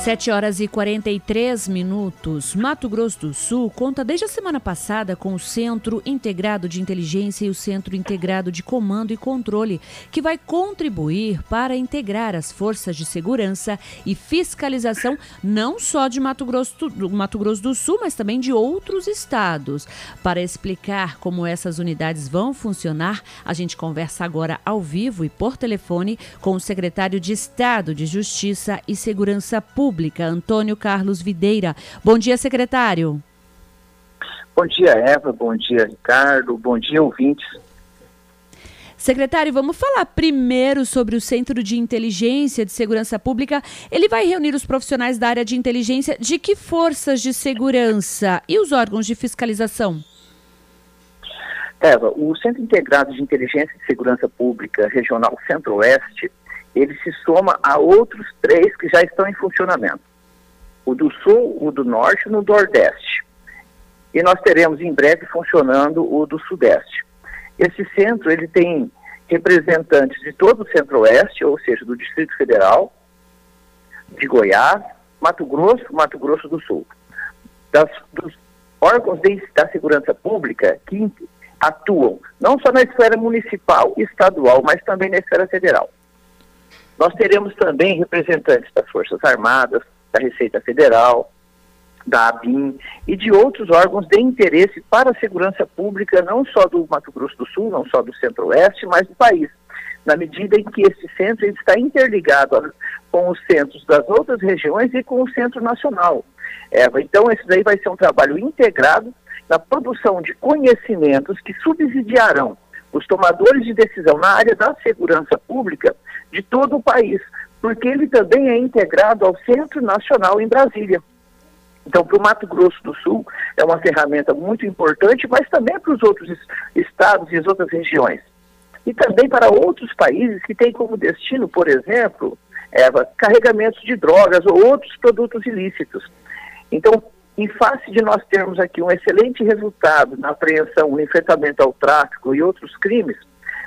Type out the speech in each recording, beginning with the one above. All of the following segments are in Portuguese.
7 horas e 43 minutos. Mato Grosso do Sul conta desde a semana passada com o Centro Integrado de Inteligência e o Centro Integrado de Comando e Controle, que vai contribuir para integrar as forças de segurança e fiscalização não só de Mato Grosso do, Mato Grosso do Sul, mas também de outros estados. Para explicar como essas unidades vão funcionar, a gente conversa agora ao vivo e por telefone com o secretário de Estado de Justiça e Segurança Pública Pública, Antônio Carlos Videira. Bom dia, secretário. Bom dia, Eva. Bom dia, Ricardo. Bom dia, ouvintes. Secretário, vamos falar primeiro sobre o Centro de Inteligência de Segurança Pública. Ele vai reunir os profissionais da área de inteligência de que forças de segurança e os órgãos de fiscalização? Eva, o Centro Integrado de Inteligência e Segurança Pública Regional Centro-Oeste ele se soma a outros três que já estão em funcionamento. O do Sul, o do Norte e o do Nordeste. E nós teremos em breve funcionando o do Sudeste. Esse centro ele tem representantes de todo o Centro-Oeste, ou seja, do Distrito Federal, de Goiás, Mato Grosso, Mato Grosso do Sul. Das, dos órgãos de, da segurança pública que atuam não só na esfera municipal e estadual, mas também na esfera federal. Nós teremos também representantes das Forças Armadas, da Receita Federal, da ABIN e de outros órgãos de interesse para a segurança pública, não só do Mato Grosso do Sul, não só do Centro-Oeste, mas do país, na medida em que esse centro está interligado com os centros das outras regiões e com o Centro Nacional. É, então, esse daí vai ser um trabalho integrado na produção de conhecimentos que subsidiarão os tomadores de decisão na área da segurança pública de todo o país, porque ele também é integrado ao Centro Nacional em Brasília. Então, para o Mato Grosso do Sul, é uma ferramenta muito importante, mas também para os outros estados e as outras regiões. E também para outros países que têm como destino, por exemplo, Eva, carregamentos de drogas ou outros produtos ilícitos. Então, em face de nós termos aqui um excelente resultado na apreensão, no enfrentamento ao tráfico e outros crimes,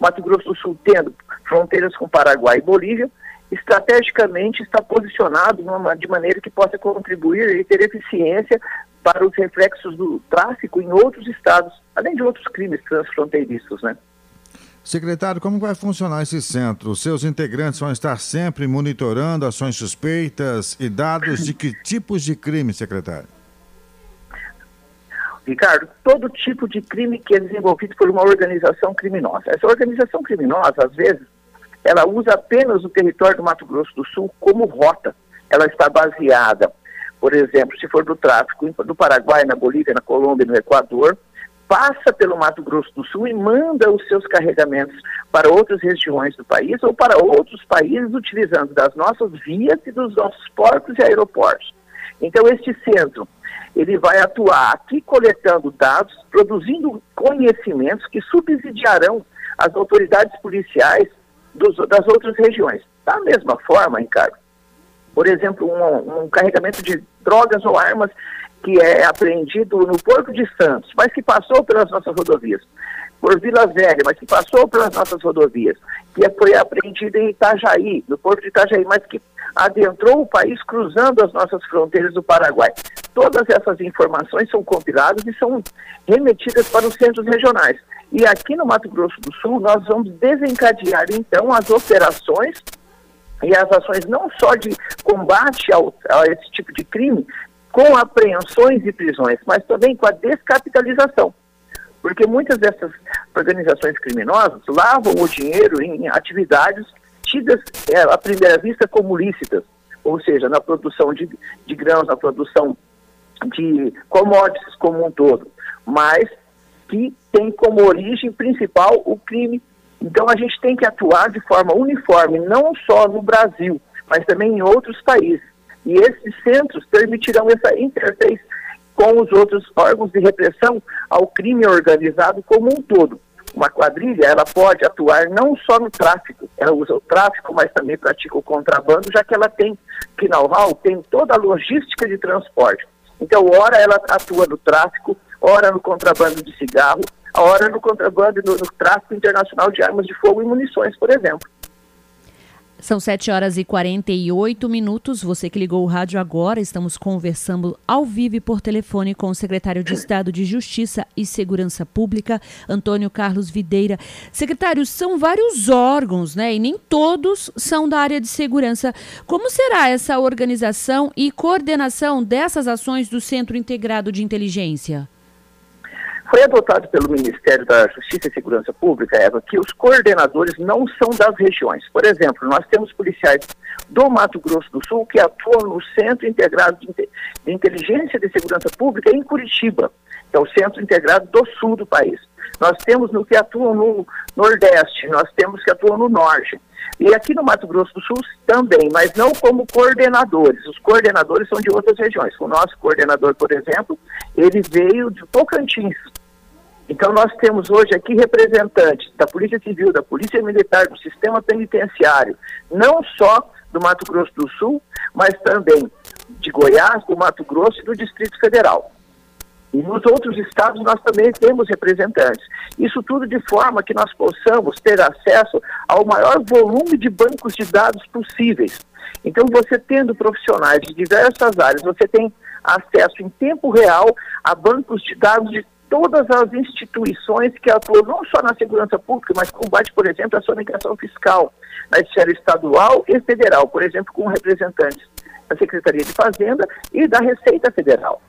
Mato Grosso do Sul tendo fronteiras com Paraguai e Bolívia, estrategicamente está posicionado de maneira que possa contribuir e ter eficiência para os reflexos do tráfico em outros estados, além de outros crimes transfronteiriços, né? Secretário, como vai funcionar esse centro? Seus integrantes vão estar sempre monitorando ações suspeitas e dados de que tipos de crime, secretário? Ricardo, todo tipo de crime que é desenvolvido por uma organização criminosa. Essa organização criminosa, às vezes, ela usa apenas o território do Mato Grosso do Sul como rota. Ela está baseada, por exemplo, se for do tráfico do Paraguai, na Bolívia, na Colômbia, no Equador, passa pelo Mato Grosso do Sul e manda os seus carregamentos para outras regiões do país ou para outros países utilizando das nossas vias e dos nossos portos e aeroportos. Então, este centro ele vai atuar aqui coletando dados, produzindo conhecimentos que subsidiarão as autoridades policiais dos, das outras regiões. Da mesma forma, Ricardo, por exemplo, um, um, carregamento de drogas ou armas que é apreendido no Porto de Santos, mas que passou pelas nossas rodovias, por Vila Velha, mas que passou pelas nossas rodovias, que foi apreendido em Itajaí, no Porto de Itajaí, mas que adentrou o país cruzando as nossas fronteiras do Paraguai. Todas essas informações são compiladas e são remetidas para os centros regionais. E aqui no Mato Grosso do Sul, nós vamos desencadear, então, as operações e as ações não só de combate ao, a esse tipo de crime, com apreensões e prisões, mas também com a descapitalização. Porque muitas dessas organizações criminosas lavam o dinheiro em atividades tidas é, à primeira vista como lícitas, ou seja, na produção de, de grãos, na produção de commodities como um todo, mas que tem como origem principal o crime. Então a gente tem que atuar de forma uniforme, não só no Brasil, mas também em outros países. E esses centros permitirão essa interface com os outros órgãos de repressão ao crime organizado como um todo. Uma quadrilha, ela pode atuar não só no tráfico, ela usa o tráfico, mas também pratica o contrabando, já que ela tem, que know-how, tem toda a logística de transporte. Então, ora ela atua no tráfico, ora no contrabando de cigarro, ora no contrabando no, no tráfico internacional de armas de fogo e munições, por exemplo. São 7 horas e 48 minutos. Você que ligou o rádio agora, estamos conversando ao vivo por telefone com o secretário de Estado de Justiça e Segurança Pública, Antônio Carlos Videira. Secretário, são vários órgãos, né? E nem todos são da área de segurança. Como será essa organização e coordenação dessas ações do Centro Integrado de Inteligência? Foi adotado pelo Ministério da Justiça e Segurança Pública, Eva, que os coordenadores não são das regiões. Por exemplo, nós temos policiais do Mato Grosso do Sul que atuam no Centro Integrado de, Inteligência de Segurança Pública em Curitiba, que é o Centro Integrado do Sul do país. Nós temos no que atuam no Nordeste, nós temos que atuam no Norte. E aqui no Mato Grosso do Sul também, mas não como coordenadores. Os coordenadores são de outras regiões. O nosso coordenador, por exemplo, ele veio de Tocantins. Então nós temos hoje aqui representantes da Polícia Civil, da Polícia Militar, do Sistema Penitenciário, não só do Mato Grosso do Sul, mas também de Goiás, do Mato Grosso e do Distrito Federal. E nos outros estados nós também temos representantes. Isso tudo de forma que nós possamos ter acesso ao maior volume de bancos de dados possíveis. Então, você tendo profissionais de diversas áreas, você tem acesso em tempo real a bancos de dados de todas as instituições que atuam não só na segurança pública, mas combate, por exemplo, a sonegação fiscal, na esfera estadual e federal, por exemplo, com representantes da Secretaria de Fazenda e da Receita Federal.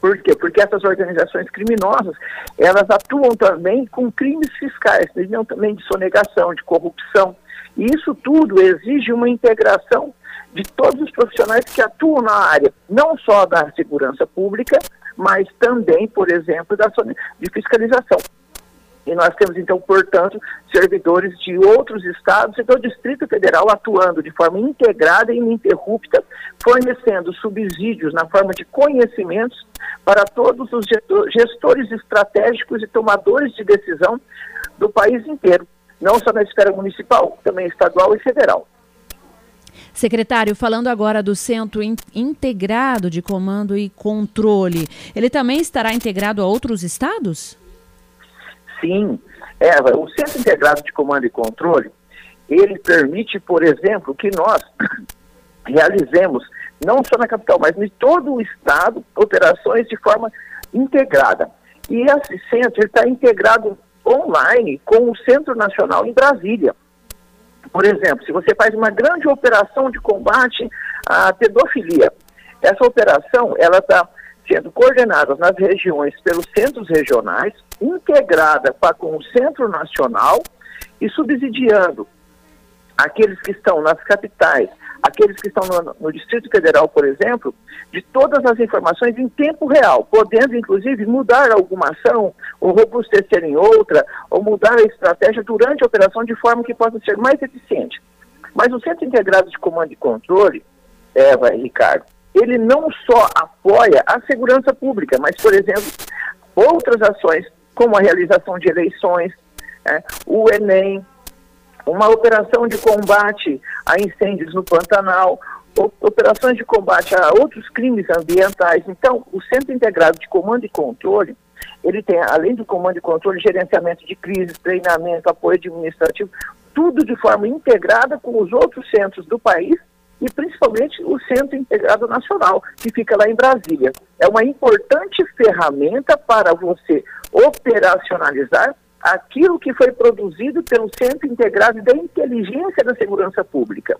Por quê? Porque essas organizações criminosas, elas atuam também com crimes fiscais, não também de sonegação, de corrupção. E isso tudo exige uma integração de todos os profissionais que atuam na área, não só da segurança pública, mas também, por exemplo, da de fiscalização. E nós temos, então, portanto, servidores de outros estados e do Distrito Federal atuando de forma integrada e ininterrupta, fornecendo subsídios na forma de conhecimentos para todos os gestores estratégicos e tomadores de decisão do país inteiro, não só na esfera municipal, também estadual e federal. Secretário, falando agora do Centro Integrado de Comando e Controle, ele também estará integrado a outros estados? Sim. É, o Centro Integrado de Comando e Controle, ele permite, por exemplo, que nós realizemos, não só na capital, mas em todo o estado, operações de forma integrada. E esse centro está integrado online com o Centro Nacional em Brasília. Por exemplo, se você faz uma grande operação de combate à pedofilia, essa operação ela está sendo coordenada nas regiões pelos centros regionais, integrada com o Centro Nacional e subsidiando aqueles que estão nas capitais, aqueles que estão no, no, Distrito Federal, por exemplo, de todas as informações em tempo real, podendo inclusive mudar alguma ação, ou robustecer em outra, ou mudar a estratégia durante a operação de forma que possa ser mais eficiente. Mas o Centro Integrado de Comando e Controle, Eva e Ricardo, ele não só apoia a segurança pública, mas, por exemplo, outras ações como a realização de eleições, é, o Enem, uma operação de combate a incêndios no Pantanal, operações de combate a outros crimes ambientais. Então, o Centro Integrado de Comando e Controle, ele tem, além do comando e controle, gerenciamento de crises, treinamento, apoio administrativo, tudo de forma integrada com os outros centros do país e principalmente o Centro Integrado Nacional, que fica lá em Brasília. É uma importante ferramenta para você operacionalizar aquilo que foi produzido pelo Centro Integrado da Inteligência da Segurança Pública.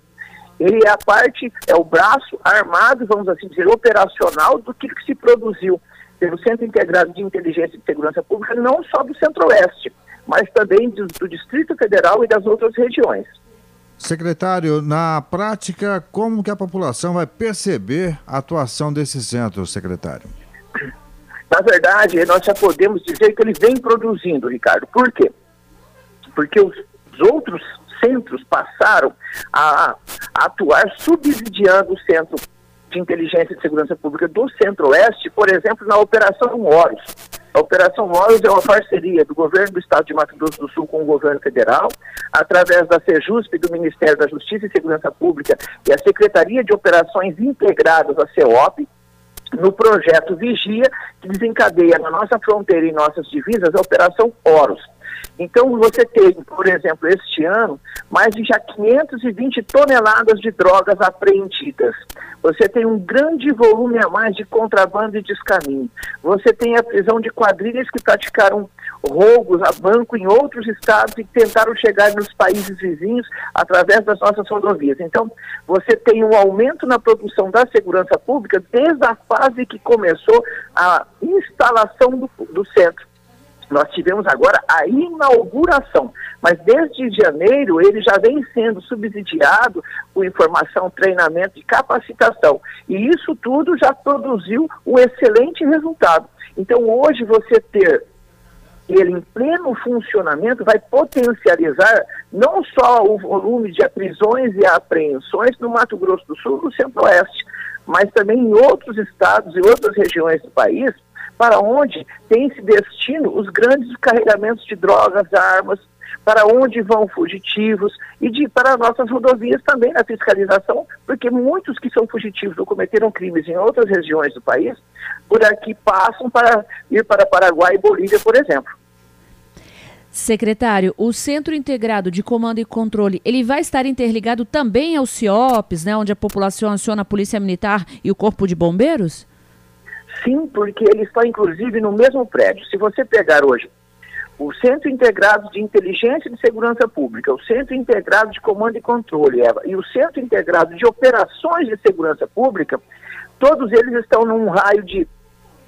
Ele é a parte, é o braço armado, vamos assim dizer, operacional do que se produziu pelo Centro Integrado de Inteligência e Segurança Pública, não só do Centro-Oeste, mas também do, do Distrito Federal e das outras regiões. Secretário, na prática, como que a população vai perceber a atuação desse centro, secretário? Na verdade, nós já podemos dizer que ele vem produzindo, Ricardo. Por quê? Porque os outros centros passaram a, atuar subsidiando o Centro de Inteligência e Segurança Pública do Centro-Oeste, por exemplo, na Operação Horus. A Operação Móveis é uma parceria do governo do estado de Mato Grosso do Sul com o governo federal, através da SEJUSP, do Ministério da Justiça e Segurança Pública e a Secretaria de Operações Integradas, a CEOP, no projeto Vigia, que desencadeia na nossa fronteira e nossas divisas a Operação Horus. Então, você tem, por exemplo, este ano, mais de já 520 toneladas de drogas apreendidas. Você tem um grande volume a mais de contrabando e descaminho. Você tem a prisão de quadrilhas que praticaram roubos a banco em outros estados e tentaram chegar nos países vizinhos através das nossas rodovias. Então, você tem um aumento na produção da segurança pública desde a fase que começou a instalação do, do centro. Nós tivemos agora a inauguração, mas desde janeiro ele já vem sendo subsidiado com informação, treinamento e capacitação. E isso tudo já produziu um excelente resultado. Então hoje você ter ele em pleno funcionamento vai potencializar não só o volume de prisões e apreensões no Mato Grosso do Sul, no Centro-Oeste, mas também em outros estados e outras regiões do país, para onde tem esse destino os grandes carregamentos de drogas, armas, para onde vão fugitivos e de, para nossas rodovias também na fiscalização, porque muitos que são fugitivos ou cometeram crimes em outras regiões do país, por aqui passam para ir para Paraguai e Bolívia, por exemplo. Secretário, o Centro Integrado de Comando e Controle, ele vai estar interligado também ao CIOPS, né, onde a população aciona a Polícia Militar e o Corpo de Bombeiros? Sim, porque ele está inclusive no mesmo prédio. Se você pegar hoje o Centro Integrado de Inteligência e de Segurança Pública, o Centro Integrado de Comando e Controle, Eva, e o Centro Integrado de Operações de Segurança Pública, todos eles estão num raio de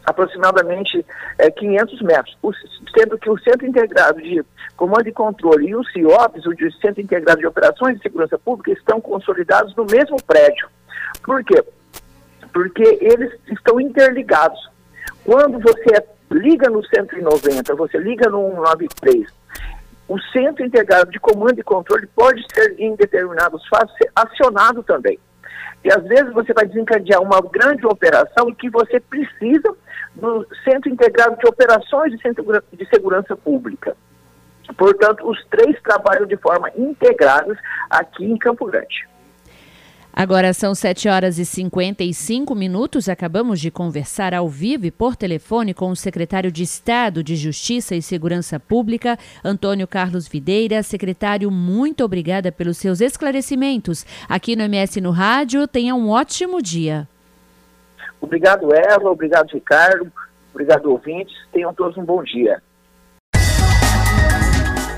aproximadamente é, 500 metros, o, sendo que o Centro Integrado de Comando e Controle e o CIOPS, o Centro Integrado de Operações de Segurança Pública, estão consolidados no mesmo prédio. Por quê? Porque eles estão interligados. Quando você liga no 190, você liga no 193, o Centro Integrado de Comando e Controle pode ser, em determinados fatos, ser acionado também. E às vezes você vai desencadear uma grande operação que você precisa do Centro Integrado de Operações de, Centro de Segurança Pública. Portanto, os três trabalham de forma integradas aqui em Campo Grande. Agora são 7 horas e 55 minutos. Acabamos de conversar ao vivo e por telefone com o secretário de Estado de Justiça e Segurança Pública, Antônio Carlos Videira. Secretário, muito obrigada pelos seus esclarecimentos. Aqui no MS no Rádio, tenha um ótimo dia. Obrigado, Eva. Obrigado, Ricardo. Obrigado, ouvintes. Tenham todos um bom dia.